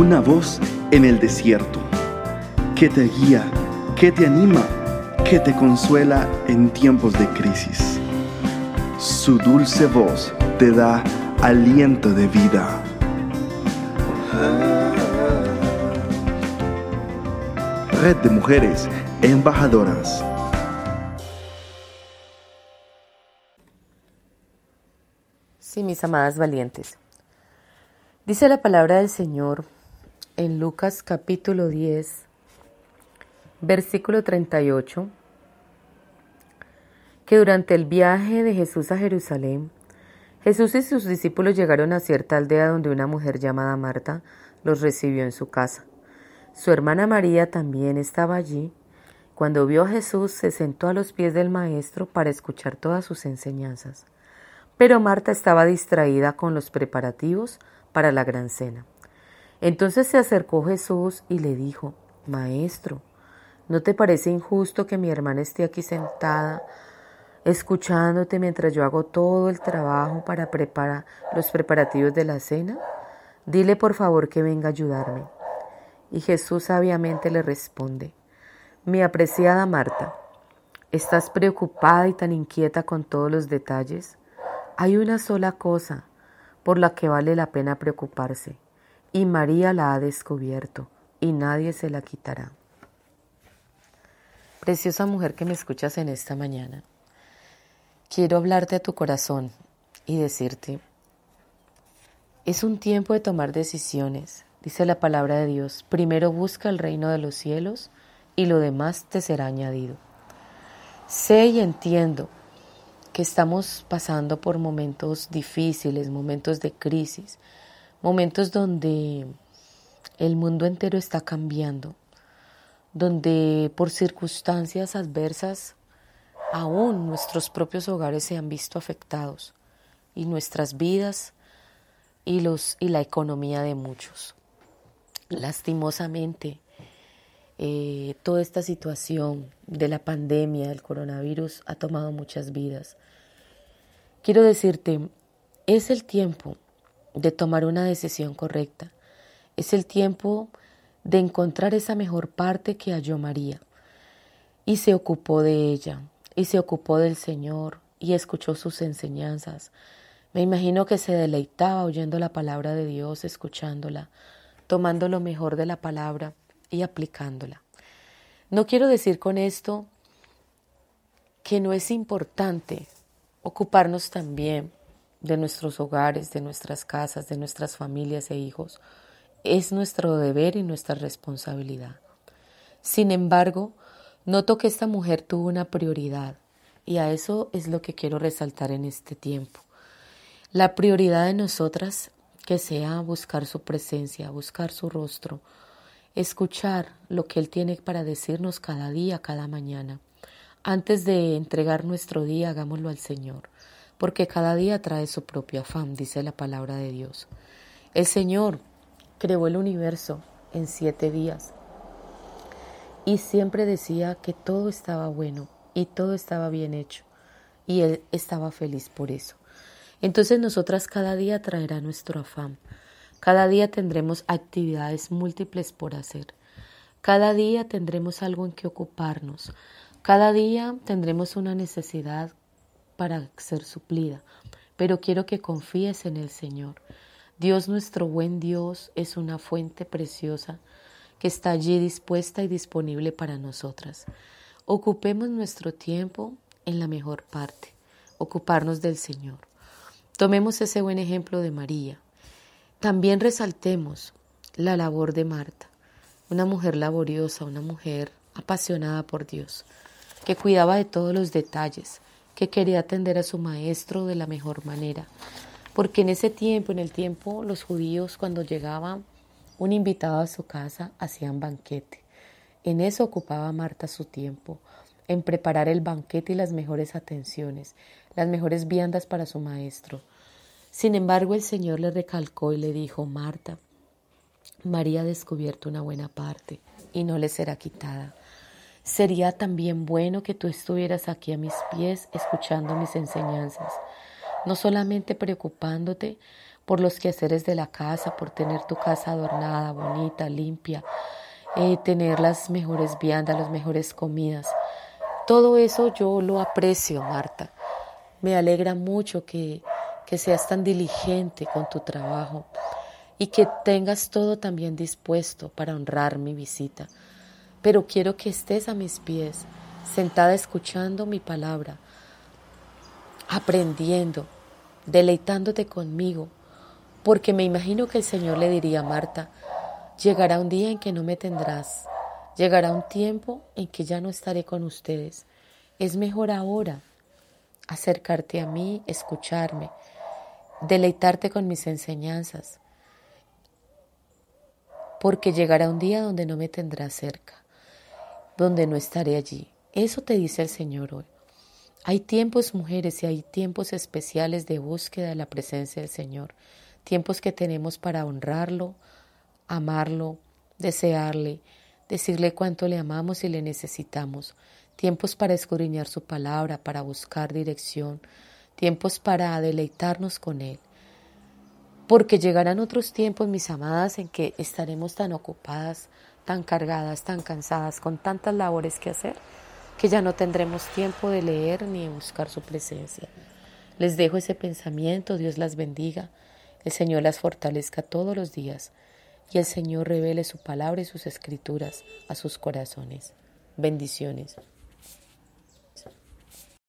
una voz en el desierto que te guía, que te anima, que te consuela en tiempos de crisis. Su dulce voz te da aliento de vida. Red de Mujeres Embajadoras. Sí, mis amadas valientes. Dice la palabra del Señor en Lucas capítulo 10, versículo 38, que durante el viaje de Jesús a Jerusalén, Jesús y sus discípulos llegaron a cierta aldea donde una mujer llamada Marta los recibió en su casa. Su hermana María también estaba allí. Cuando vio a Jesús, se sentó a los pies del Maestro para escuchar todas sus enseñanzas. Pero Marta estaba distraída con los preparativos para la gran cena. Entonces se acercó Jesús y le dijo, Maestro, ¿no te parece injusto que mi hermana esté aquí sentada, escuchándote mientras yo hago todo el trabajo para preparar los preparativos de la cena? Dile por favor que venga a ayudarme. Y Jesús sabiamente le responde, Mi apreciada Marta, ¿estás preocupada y tan inquieta con todos los detalles? Hay una sola cosa por la que vale la pena preocuparse y María la ha descubierto y nadie se la quitará. Preciosa mujer que me escuchas en esta mañana, quiero hablarte a tu corazón y decirte, es un tiempo de tomar decisiones, dice la palabra de Dios, primero busca el reino de los cielos y lo demás te será añadido. Sé y entiendo que estamos pasando por momentos difíciles, momentos de crisis, momentos donde el mundo entero está cambiando, donde por circunstancias adversas aún nuestros propios hogares se han visto afectados y nuestras vidas y, los, y la economía de muchos. Lastimosamente, eh, toda esta situación de la pandemia, del coronavirus, ha tomado muchas vidas. Quiero decirte, es el tiempo de tomar una decisión correcta. Es el tiempo de encontrar esa mejor parte que halló María. Y se ocupó de ella, y se ocupó del Señor, y escuchó sus enseñanzas. Me imagino que se deleitaba oyendo la palabra de Dios, escuchándola, tomando lo mejor de la palabra y aplicándola. No quiero decir con esto que no es importante ocuparnos también de nuestros hogares, de nuestras casas, de nuestras familias e hijos. Es nuestro deber y nuestra responsabilidad. Sin embargo, noto que esta mujer tuvo una prioridad y a eso es lo que quiero resaltar en este tiempo. La prioridad de nosotras que sea buscar su presencia, buscar su rostro, escuchar lo que Él tiene para decirnos cada día, cada mañana. Antes de entregar nuestro día, hagámoslo al Señor porque cada día trae su propio afán, dice la palabra de Dios. El Señor creó el universo en siete días y siempre decía que todo estaba bueno y todo estaba bien hecho y Él estaba feliz por eso. Entonces nosotras cada día traerá nuestro afán, cada día tendremos actividades múltiples por hacer, cada día tendremos algo en que ocuparnos, cada día tendremos una necesidad para ser suplida, pero quiero que confíes en el Señor. Dios nuestro buen Dios es una fuente preciosa que está allí dispuesta y disponible para nosotras. Ocupemos nuestro tiempo en la mejor parte, ocuparnos del Señor. Tomemos ese buen ejemplo de María. También resaltemos la labor de Marta, una mujer laboriosa, una mujer apasionada por Dios, que cuidaba de todos los detalles, que quería atender a su maestro de la mejor manera. Porque en ese tiempo, en el tiempo, los judíos cuando llegaba un invitado a su casa hacían banquete. En eso ocupaba Marta su tiempo, en preparar el banquete y las mejores atenciones, las mejores viandas para su maestro. Sin embargo, el Señor le recalcó y le dijo, Marta, María ha descubierto una buena parte y no le será quitada. Sería también bueno que tú estuvieras aquí a mis pies escuchando mis enseñanzas. no solamente preocupándote por los quehaceres de la casa, por tener tu casa adornada, bonita, limpia, eh, tener las mejores viandas, las mejores comidas. Todo eso yo lo aprecio, Marta. Me alegra mucho que, que seas tan diligente con tu trabajo y que tengas todo también dispuesto para honrar mi visita. Pero quiero que estés a mis pies, sentada escuchando mi palabra, aprendiendo, deleitándote conmigo, porque me imagino que el Señor le diría a Marta, llegará un día en que no me tendrás, llegará un tiempo en que ya no estaré con ustedes. Es mejor ahora acercarte a mí, escucharme, deleitarte con mis enseñanzas, porque llegará un día donde no me tendrás cerca, donde no estaré allí. Eso te dice el Señor hoy. Hay tiempos, mujeres, y hay tiempos especiales de búsqueda de la presencia del Señor, tiempos que tenemos para honrarlo, amarlo, desearle, decirle cuánto le amamos y le necesitamos, tiempos para escudriñar su palabra, para buscar dirección, tiempos para deleitarnos con Él. Porque llegarán otros tiempos, mis amadas, en que estaremos tan ocupadas, tan cargadas, tan cansadas, con tantas labores que hacer, que ya no tendremos tiempo de leer ni de buscar su presencia. Les dejo ese pensamiento, Dios las bendiga, el Señor las fortalezca todos los días y el Señor revele su palabra y sus escrituras a sus corazones. Bendiciones.